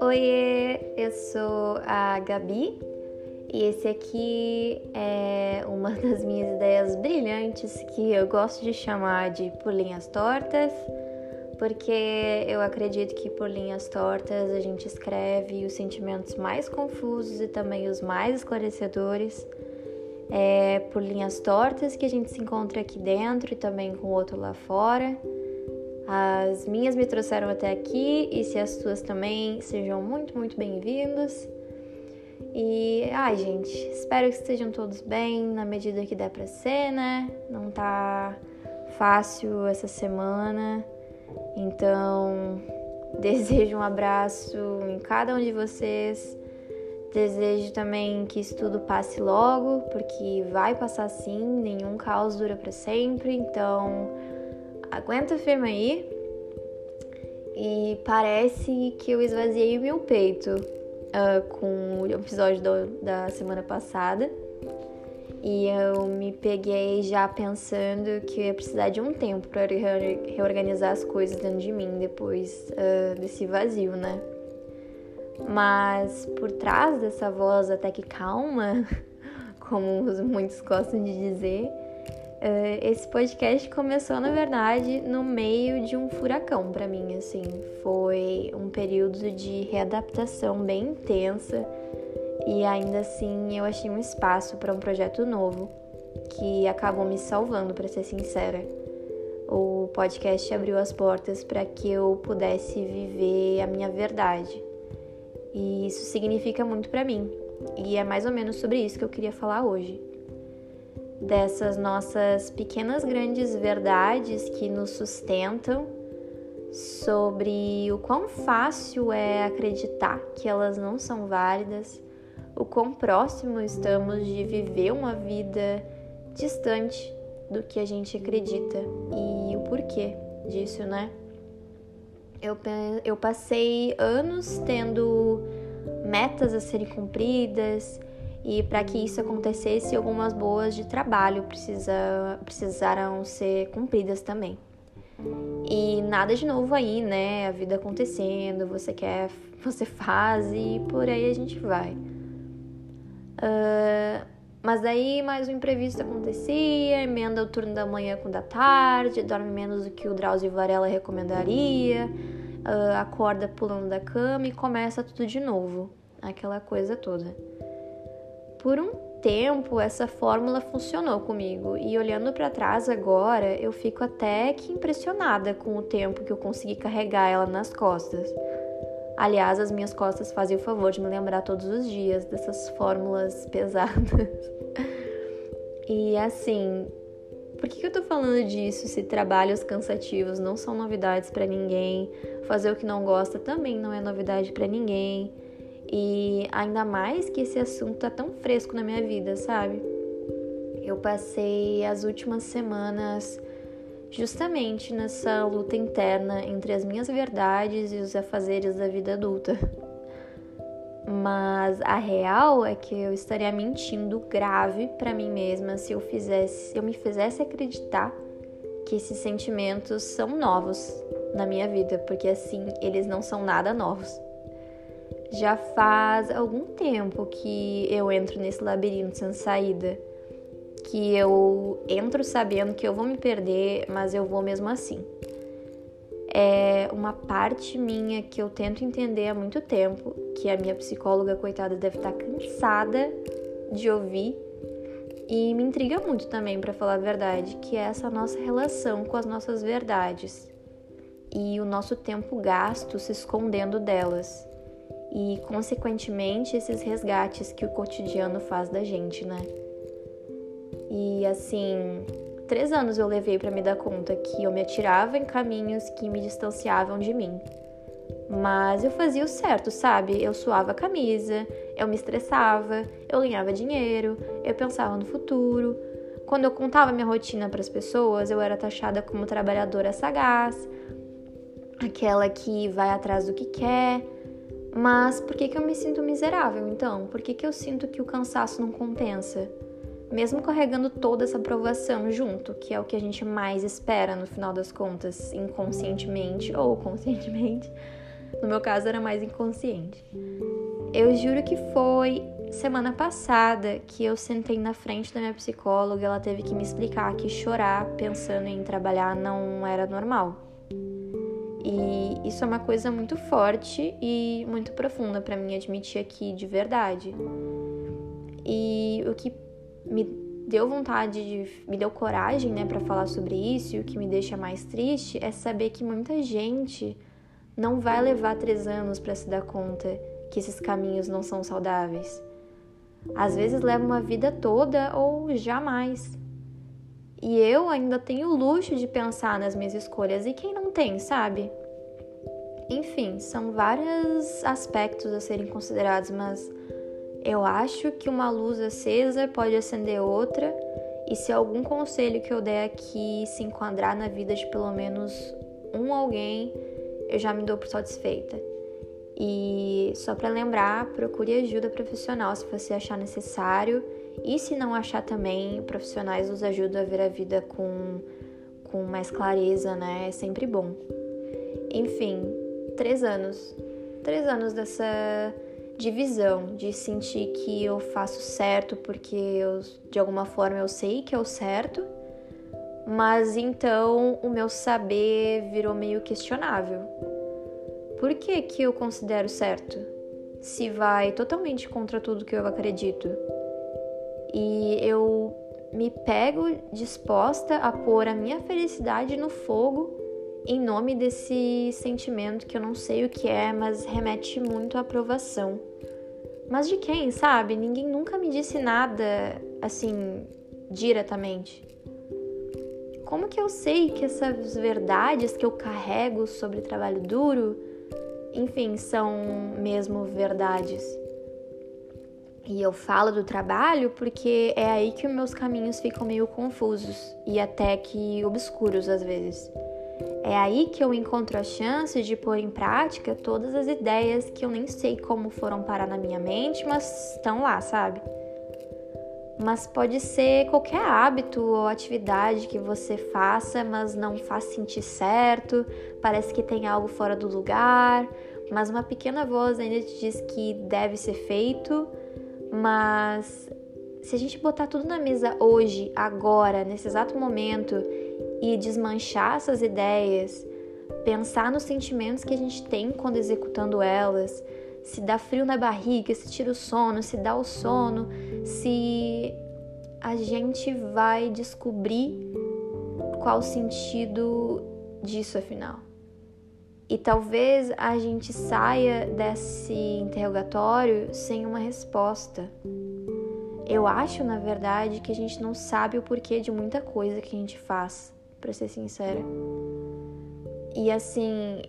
Oiê, eu sou a Gabi e esse aqui é uma das minhas ideias brilhantes que eu gosto de chamar de por linhas tortas, porque eu acredito que por linhas tortas a gente escreve os sentimentos mais confusos e também os mais esclarecedores. É por linhas tortas que a gente se encontra aqui dentro e também com o outro lá fora. As minhas me trouxeram até aqui e se as suas também, sejam muito, muito bem-vindos. E, ai, gente, espero que estejam todos bem na medida que der pra ser, né? Não tá fácil essa semana. Então, desejo um abraço em cada um de vocês. Desejo também que isso tudo passe logo, porque vai passar sim, nenhum caos dura para sempre. Então, aguenta firme aí. E parece que eu esvaziei o meu peito uh, com o episódio do, da semana passada. E eu me peguei já pensando que ia precisar de um tempo para reorganizar as coisas dentro de mim depois uh, desse vazio, né? Mas por trás dessa voz até que calma, como muitos gostam de dizer, Uh, esse podcast começou, na verdade, no meio de um furacão para mim, assim. Foi um período de readaptação bem intensa e ainda assim eu achei um espaço para um projeto novo que acabou me salvando, para ser sincera. O podcast abriu as portas para que eu pudesse viver a minha verdade. E isso significa muito para mim. E é mais ou menos sobre isso que eu queria falar hoje dessas nossas pequenas grandes verdades que nos sustentam, sobre o quão fácil é acreditar que elas não são válidas, o quão próximo estamos de viver uma vida distante do que a gente acredita e o porquê disso, né? Eu, eu passei anos tendo metas a serem cumpridas, e para que isso acontecesse, algumas boas de trabalho precisa, precisaram ser cumpridas também. E nada de novo aí, né? A vida acontecendo, você quer, você faz e por aí a gente vai. Uh, mas aí mais um imprevisto acontecia, emenda o turno da manhã com o da tarde, dorme menos do que o Drauzio Varela recomendaria, uh, acorda pulando da cama e começa tudo de novo, aquela coisa toda. Por um tempo essa fórmula funcionou comigo e olhando para trás agora, eu fico até que impressionada com o tempo que eu consegui carregar ela nas costas. Aliás, as minhas costas fazem o favor de me lembrar todos os dias dessas fórmulas pesadas. e assim, por que, eu tô falando disso se trabalhos cansativos não são novidades para ninguém? Fazer o que não gosta também não é novidade para ninguém. E ainda mais que esse assunto tá tão fresco na minha vida, sabe? Eu passei as últimas semanas justamente nessa luta interna entre as minhas verdades e os afazeres da vida adulta. Mas a real é que eu estaria mentindo grave para mim mesma se eu fizesse, se eu me fizesse acreditar que esses sentimentos são novos na minha vida, porque assim, eles não são nada novos. Já faz algum tempo que eu entro nesse labirinto sem saída. Que eu entro sabendo que eu vou me perder, mas eu vou mesmo assim. É uma parte minha que eu tento entender há muito tempo, que a minha psicóloga, coitada, deve estar cansada de ouvir. E me intriga muito também, para falar a verdade, que é essa nossa relação com as nossas verdades e o nosso tempo gasto se escondendo delas e, consequentemente, esses resgates que o cotidiano faz da gente, né? E assim, três anos eu levei para me dar conta que eu me atirava em caminhos que me distanciavam de mim. Mas eu fazia o certo, sabe? Eu suava a camisa, eu me estressava, eu ganhava dinheiro, eu pensava no futuro. Quando eu contava minha rotina para as pessoas, eu era taxada como trabalhadora sagaz, aquela que vai atrás do que quer, mas por que, que eu me sinto miserável então? Por que, que eu sinto que o cansaço não compensa? mesmo carregando toda essa aprovação junto, que é o que a gente mais espera no final das contas, inconscientemente ou conscientemente. No meu caso era mais inconsciente. Eu juro que foi semana passada que eu sentei na frente da minha psicóloga, ela teve que me explicar que chorar pensando em trabalhar não era normal. E isso é uma coisa muito forte e muito profunda para mim admitir aqui de verdade. E o que me deu vontade de, me deu coragem, né, para falar sobre isso, e o que me deixa mais triste é saber que muita gente não vai levar três anos para se dar conta que esses caminhos não são saudáveis. Às vezes leva uma vida toda ou jamais. E eu ainda tenho o luxo de pensar nas minhas escolhas e quem não tem, sabe? Enfim, são vários aspectos a serem considerados, mas eu acho que uma luz acesa pode acender outra, e se algum conselho que eu der aqui se enquadrar na vida de pelo menos um alguém, eu já me dou por satisfeita. E só para lembrar, procure ajuda profissional se você achar necessário. E se não achar também, profissionais nos ajudam a ver a vida com, com mais clareza, né? É sempre bom. Enfim, três anos. Três anos dessa divisão, de sentir que eu faço certo porque eu, de alguma forma eu sei que é o certo, mas então o meu saber virou meio questionável. Por que, que eu considero certo? Se vai totalmente contra tudo que eu acredito. E eu me pego disposta a pôr a minha felicidade no fogo em nome desse sentimento que eu não sei o que é, mas remete muito à aprovação. Mas de quem, sabe? Ninguém nunca me disse nada assim diretamente. Como que eu sei que essas verdades que eu carrego sobre trabalho duro, enfim, são mesmo verdades? E eu falo do trabalho porque é aí que os meus caminhos ficam meio confusos e até que obscuros às vezes. É aí que eu encontro a chance de pôr em prática todas as ideias que eu nem sei como foram parar na minha mente, mas estão lá, sabe? Mas pode ser qualquer hábito ou atividade que você faça, mas não faz sentir certo, parece que tem algo fora do lugar, mas uma pequena voz ainda te diz que deve ser feito, mas se a gente botar tudo na mesa hoje, agora, nesse exato momento, e desmanchar essas ideias, pensar nos sentimentos que a gente tem quando executando elas, se dá frio na barriga, se tira o sono, se dá o sono, se a gente vai descobrir qual o sentido disso afinal. E talvez a gente saia desse interrogatório sem uma resposta. Eu acho, na verdade, que a gente não sabe o porquê de muita coisa que a gente faz para ser sincera. E assim,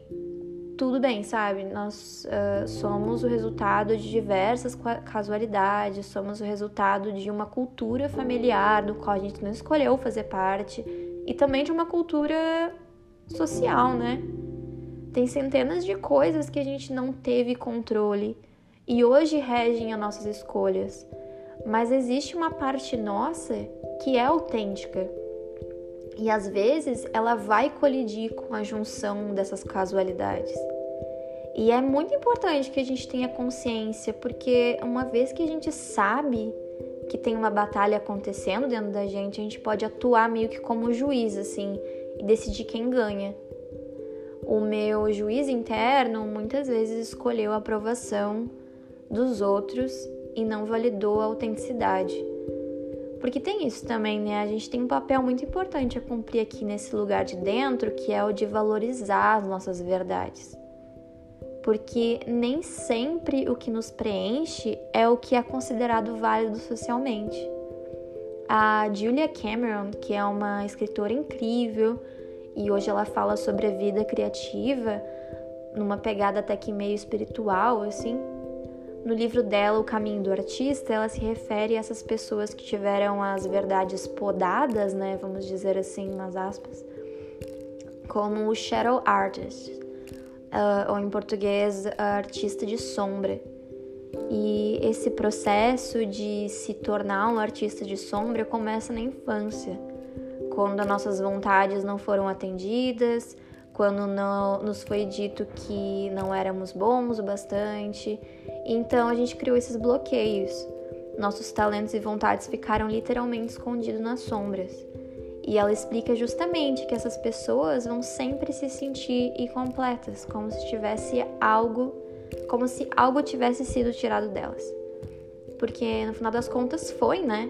tudo bem, sabe? Nós uh, somos o resultado de diversas casualidades, somos o resultado de uma cultura familiar do qual a gente não escolheu fazer parte e também de uma cultura social, né? Tem centenas de coisas que a gente não teve controle e hoje regem as nossas escolhas. Mas existe uma parte nossa que é autêntica e às vezes ela vai colidir com a junção dessas casualidades. E é muito importante que a gente tenha consciência, porque uma vez que a gente sabe que tem uma batalha acontecendo dentro da gente, a gente pode atuar meio que como juiz, assim, e decidir quem ganha. O meu juiz interno muitas vezes escolheu a aprovação dos outros e não validou a autenticidade. Porque tem isso também, né? A gente tem um papel muito importante a cumprir aqui nesse lugar de dentro, que é o de valorizar as nossas verdades. Porque nem sempre o que nos preenche é o que é considerado válido socialmente. A Julia Cameron, que é uma escritora incrível e hoje ela fala sobre a vida criativa numa pegada até que meio espiritual, assim, no livro dela, O Caminho do Artista, ela se refere a essas pessoas que tiveram as verdades podadas, né, vamos dizer assim, umas aspas, como shadow artist, uh, ou em português, artista de sombra. E esse processo de se tornar um artista de sombra começa na infância, quando as nossas vontades não foram atendidas, quando não, nos foi dito que não éramos bons o bastante. Então a gente criou esses bloqueios. Nossos talentos e vontades ficaram literalmente escondidos nas sombras. E ela explica justamente que essas pessoas vão sempre se sentir incompletas, como se tivesse algo, como se algo tivesse sido tirado delas. Porque no final das contas foi, né?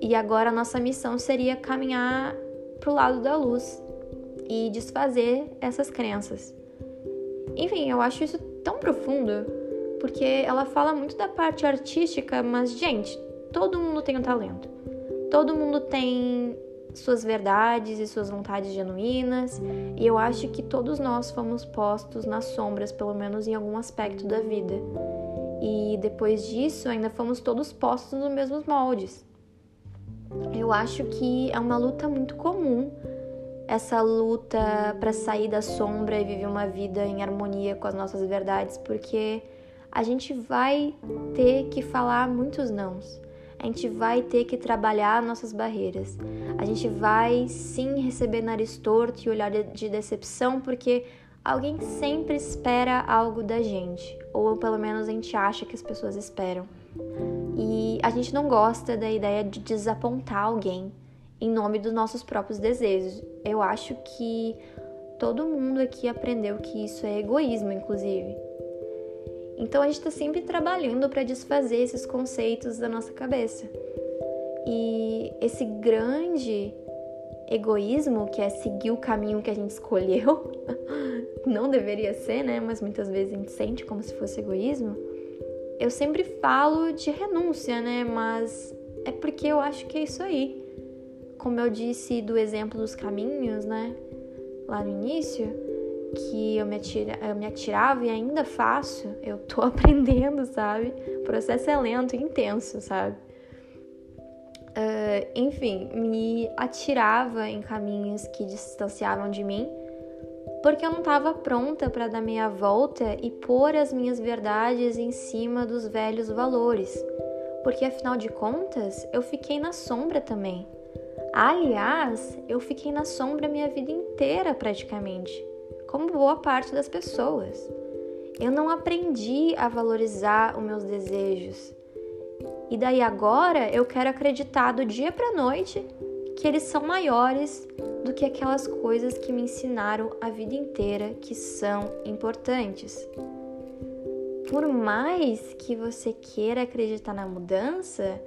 E agora a nossa missão seria caminhar pro lado da luz e desfazer essas crenças. Enfim, eu acho isso tão profundo, porque ela fala muito da parte artística, mas gente, todo mundo tem um talento. Todo mundo tem suas verdades e suas vontades genuínas, e eu acho que todos nós fomos postos nas sombras, pelo menos em algum aspecto da vida. E depois disso, ainda fomos todos postos nos mesmos moldes. Eu acho que é uma luta muito comum essa luta para sair da sombra e viver uma vida em harmonia com as nossas verdades, porque a gente vai ter que falar muitos nãos a gente vai ter que trabalhar nossas barreiras. A gente vai sim receber nariz torto e olhar de decepção, porque alguém sempre espera algo da gente, ou pelo menos a gente acha que as pessoas esperam. E a gente não gosta da ideia de desapontar alguém em nome dos nossos próprios desejos. Eu acho que todo mundo aqui aprendeu que isso é egoísmo, inclusive. Então a gente está sempre trabalhando para desfazer esses conceitos da nossa cabeça. E esse grande egoísmo, que é seguir o caminho que a gente escolheu, não deveria ser, né? Mas muitas vezes a gente sente como se fosse egoísmo. Eu sempre falo de renúncia, né? Mas é porque eu acho que é isso aí. Como eu disse do exemplo dos caminhos, né? Lá no início, que eu me, atira, eu me atirava e ainda faço, eu tô aprendendo, sabe? O processo é lento e intenso, sabe? Uh, enfim, me atirava em caminhos que distanciavam de mim, porque eu não estava pronta para dar meia volta e pôr as minhas verdades em cima dos velhos valores, porque afinal de contas eu fiquei na sombra também. Aliás, eu fiquei na sombra minha vida inteira praticamente como boa parte das pessoas. Eu não aprendi a valorizar os meus desejos. E daí agora eu quero acreditar do dia para noite que eles são maiores do que aquelas coisas que me ensinaram a vida inteira que são importantes. Por mais que você queira acreditar na mudança,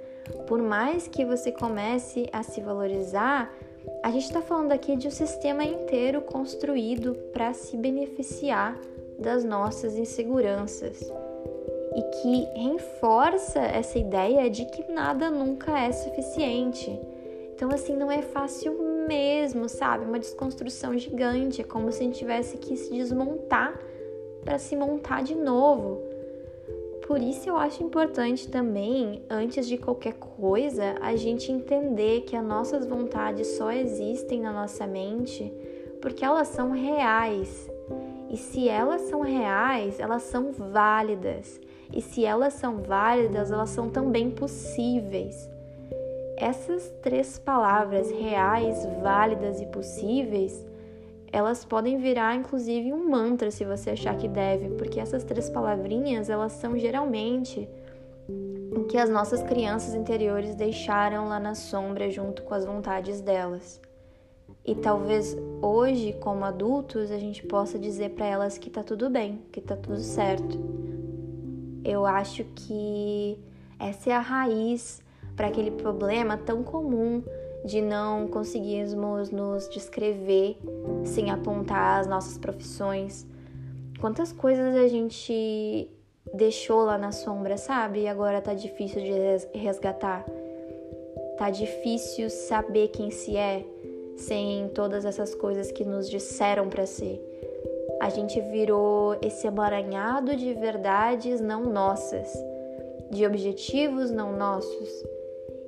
por mais que você comece a se valorizar, a gente está falando aqui de um sistema inteiro construído para se beneficiar das nossas inseguranças e que reforça essa ideia de que nada nunca é suficiente. Então, assim, não é fácil mesmo, sabe? Uma desconstrução gigante, é como se a gente tivesse que se desmontar para se montar de novo. Por isso eu acho importante também, antes de qualquer coisa, a gente entender que as nossas vontades só existem na nossa mente porque elas são reais. E se elas são reais, elas são válidas. E se elas são válidas, elas são também possíveis. Essas três palavras, reais, válidas e possíveis, elas podem virar inclusive um mantra se você achar que deve, porque essas três palavrinhas, elas são geralmente o que as nossas crianças interiores deixaram lá na sombra junto com as vontades delas. E talvez hoje, como adultos, a gente possa dizer para elas que tá tudo bem, que tá tudo certo. Eu acho que essa é a raiz para aquele problema tão comum de não conseguirmos nos descrever sem apontar as nossas profissões. Quantas coisas a gente deixou lá na sombra, sabe? E agora tá difícil de resgatar. Tá difícil saber quem se é sem todas essas coisas que nos disseram para ser. A gente virou esse emaranhado de verdades não nossas, de objetivos não nossos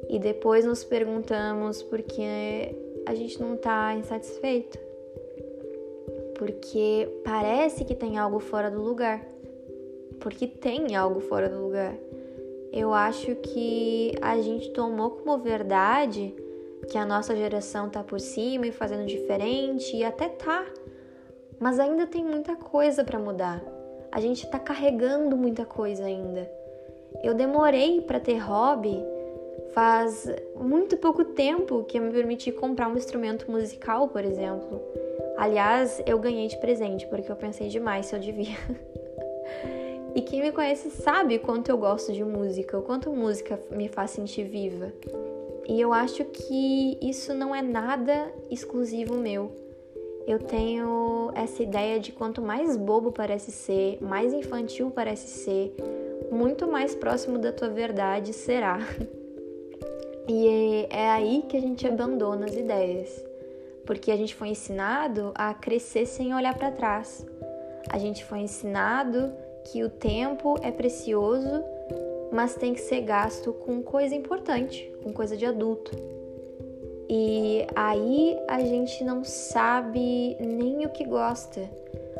e depois nos perguntamos por que a gente não está insatisfeito. Porque parece que tem algo fora do lugar. porque tem algo fora do lugar. Eu acho que a gente tomou como verdade que a nossa geração tá por cima e fazendo diferente, e até tá. Mas ainda tem muita coisa para mudar. A gente tá carregando muita coisa ainda. Eu demorei para ter hobby faz muito pouco tempo que eu me permiti comprar um instrumento musical, por exemplo. Aliás, eu ganhei de presente porque eu pensei demais se eu devia. e quem me conhece sabe quanto eu gosto de música, o quanto música me faz sentir viva. E eu acho que isso não é nada exclusivo meu. Eu tenho essa ideia de quanto mais bobo parece ser, mais infantil parece ser, muito mais próximo da tua verdade será. E é aí que a gente abandona as ideias, porque a gente foi ensinado a crescer sem olhar para trás. A gente foi ensinado que o tempo é precioso, mas tem que ser gasto com coisa importante, com coisa de adulto. E aí a gente não sabe nem o que gosta.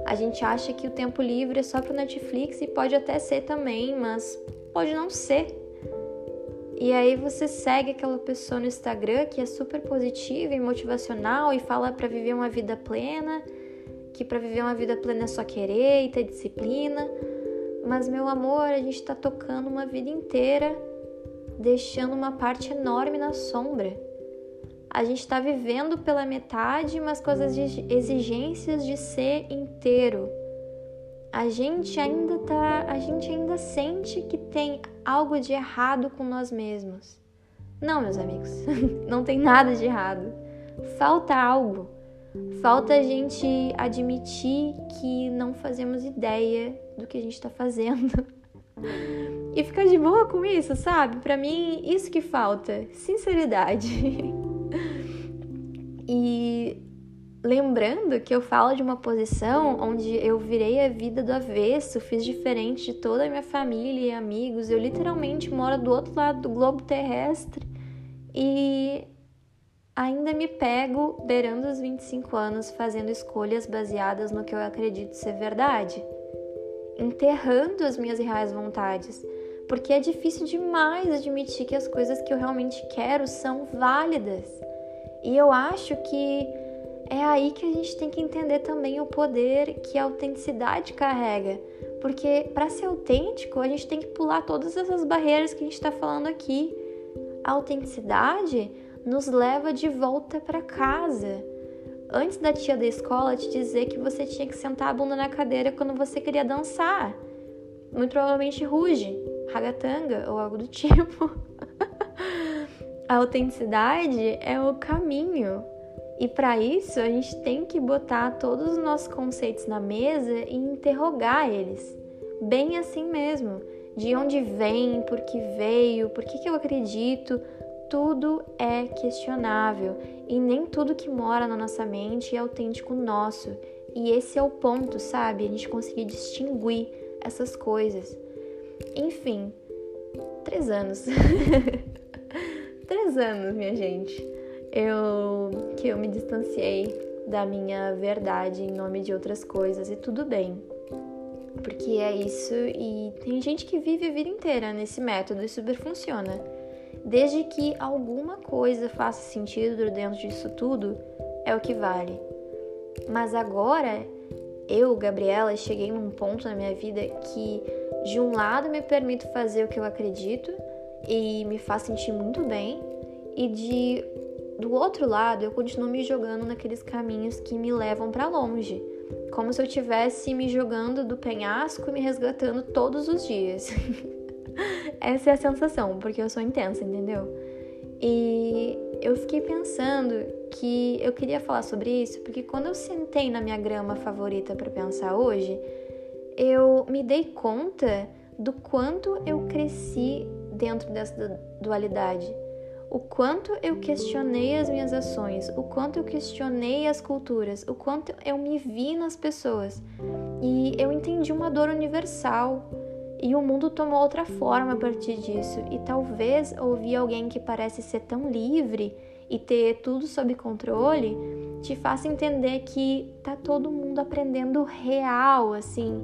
A gente acha que o tempo livre é só pro Netflix e pode até ser também, mas pode não ser. E aí você segue aquela pessoa no Instagram que é super positiva e motivacional e fala para viver uma vida plena, que para viver uma vida plena é só querer e ter disciplina. Mas meu amor, a gente tá tocando uma vida inteira, deixando uma parte enorme na sombra. A gente está vivendo pela metade, mas com as exigências de ser inteiro a gente ainda tá, a gente ainda sente que tem algo de errado com nós mesmos. Não, meus amigos, não tem nada de errado. Falta algo. Falta a gente admitir que não fazemos ideia do que a gente está fazendo. e ficar de boa com isso, sabe? Para mim, isso que falta, sinceridade. e Lembrando que eu falo de uma posição onde eu virei a vida do avesso, fiz diferente de toda a minha família e amigos, eu literalmente moro do outro lado do globo terrestre e ainda me pego beirando os 25 anos fazendo escolhas baseadas no que eu acredito ser verdade, enterrando as minhas reais vontades, porque é difícil demais admitir que as coisas que eu realmente quero são válidas. E eu acho que é aí que a gente tem que entender também o poder que a autenticidade carrega. Porque para ser autêntico, a gente tem que pular todas essas barreiras que a gente está falando aqui. A autenticidade nos leva de volta para casa. Antes da tia da escola te dizer que você tinha que sentar a bunda na cadeira quando você queria dançar. Muito provavelmente ruge, ragatanga ou algo do tipo. a autenticidade é o caminho e para isso, a gente tem que botar todos os nossos conceitos na mesa e interrogar eles. Bem assim mesmo. De onde vem, por que veio, por que, que eu acredito, tudo é questionável e nem tudo que mora na nossa mente é autêntico nosso. E esse é o ponto, sabe? A gente conseguir distinguir essas coisas. Enfim, três anos. três anos, minha gente eu que eu me distanciei da minha verdade em nome de outras coisas e tudo bem. Porque é isso e tem gente que vive a vida inteira nesse método e super funciona. Desde que alguma coisa faça sentido dentro disso tudo, é o que vale. Mas agora, eu, Gabriela, cheguei num ponto na minha vida que, de um lado, me permito fazer o que eu acredito e me faz sentir muito bem, e de do outro lado, eu continuo me jogando naqueles caminhos que me levam para longe, como se eu estivesse me jogando do penhasco e me resgatando todos os dias. Essa é a sensação, porque eu sou intensa, entendeu? E eu fiquei pensando que eu queria falar sobre isso, porque quando eu sentei na minha grama favorita para pensar hoje, eu me dei conta do quanto eu cresci dentro dessa dualidade o quanto eu questionei as minhas ações, o quanto eu questionei as culturas, o quanto eu me vi nas pessoas. E eu entendi uma dor universal. E o mundo tomou outra forma a partir disso. E talvez ouvir alguém que parece ser tão livre e ter tudo sob controle te faça entender que tá todo mundo aprendendo real, assim,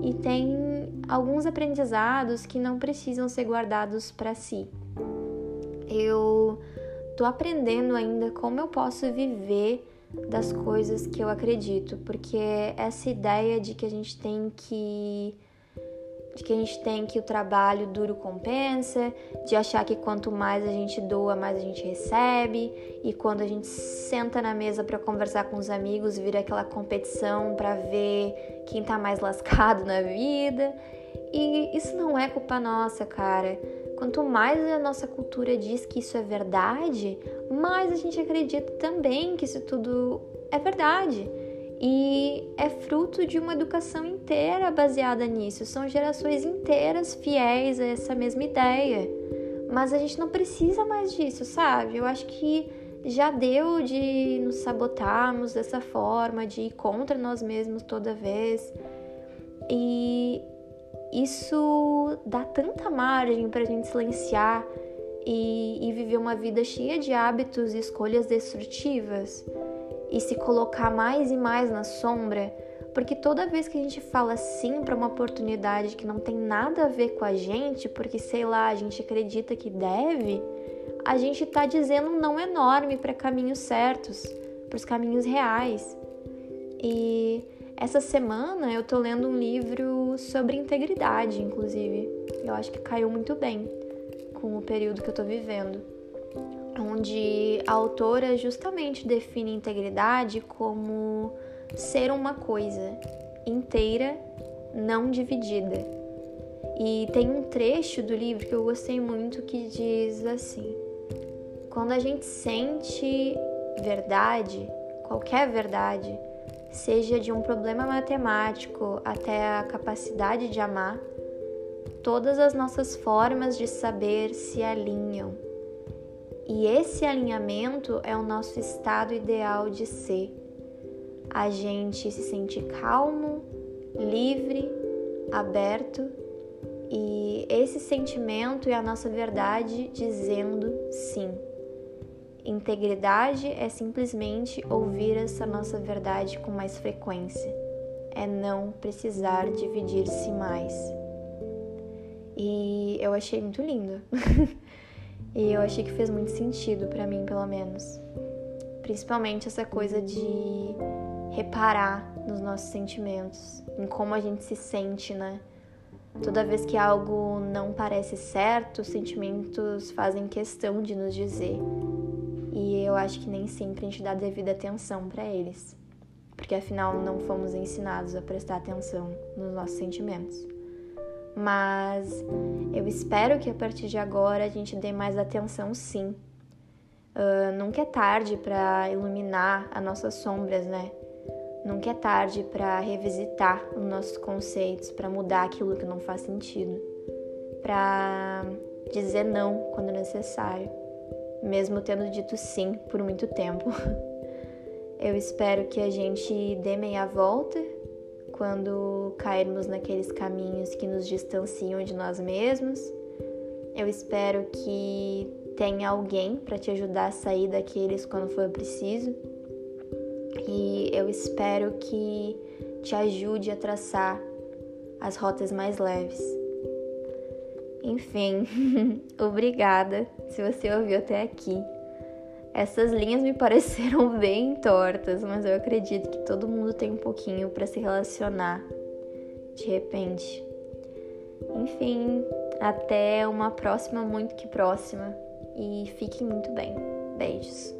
e tem alguns aprendizados que não precisam ser guardados para si. Eu tô aprendendo ainda como eu posso viver das coisas que eu acredito, porque essa ideia de que a gente tem que de que a gente tem que o trabalho duro compensa, de achar que quanto mais a gente doa, mais a gente recebe, e quando a gente senta na mesa para conversar com os amigos, vira aquela competição para ver quem tá mais lascado na vida. E isso não é culpa nossa, cara. Quanto mais a nossa cultura diz que isso é verdade, mais a gente acredita também que isso tudo é verdade. E é fruto de uma educação inteira baseada nisso. São gerações inteiras fiéis a essa mesma ideia. Mas a gente não precisa mais disso, sabe? Eu acho que já deu de nos sabotarmos dessa forma, de ir contra nós mesmos toda vez. E isso dá tanta margem para a gente silenciar e, e viver uma vida cheia de hábitos e escolhas destrutivas e se colocar mais e mais na sombra, porque toda vez que a gente fala sim para uma oportunidade que não tem nada a ver com a gente, porque sei lá, a gente acredita que deve, a gente está dizendo um não enorme para caminhos certos, para os caminhos reais. E essa semana eu tô lendo um livro sobre integridade, inclusive. Eu acho que caiu muito bem com o período que eu tô vivendo onde a autora justamente define integridade como ser uma coisa inteira, não dividida. E tem um trecho do livro que eu gostei muito que diz assim: quando a gente sente verdade, qualquer verdade, seja de um problema matemático até a capacidade de amar, todas as nossas formas de saber se alinham e esse alinhamento é o nosso estado ideal de ser. A gente se sente calmo, livre, aberto e esse sentimento é a nossa verdade dizendo sim. Integridade é simplesmente ouvir essa nossa verdade com mais frequência, é não precisar dividir-se mais. E eu achei muito lindo. E eu achei que fez muito sentido para mim, pelo menos. Principalmente essa coisa de reparar nos nossos sentimentos, em como a gente se sente, né? Toda vez que algo não parece certo, os sentimentos fazem questão de nos dizer. E eu acho que nem sempre a gente dá devida atenção para eles, porque afinal não fomos ensinados a prestar atenção nos nossos sentimentos mas eu espero que a partir de agora a gente dê mais atenção sim. Uh, nunca é tarde para iluminar as nossas sombras, né? Nunca é tarde para revisitar os nossos conceitos, para mudar aquilo que não faz sentido, para dizer não quando necessário, mesmo tendo dito sim por muito tempo. Eu espero que a gente dê meia volta quando cairmos naqueles caminhos que nos distanciam de nós mesmos. Eu espero que tenha alguém para te ajudar a sair daqueles quando for preciso. E eu espero que te ajude a traçar as rotas mais leves. Enfim, obrigada se você ouviu até aqui. Essas linhas me pareceram bem tortas, mas eu acredito que todo mundo tem um pouquinho para se relacionar de repente. Enfim, até uma próxima muito que próxima e fiquem muito bem. Beijos.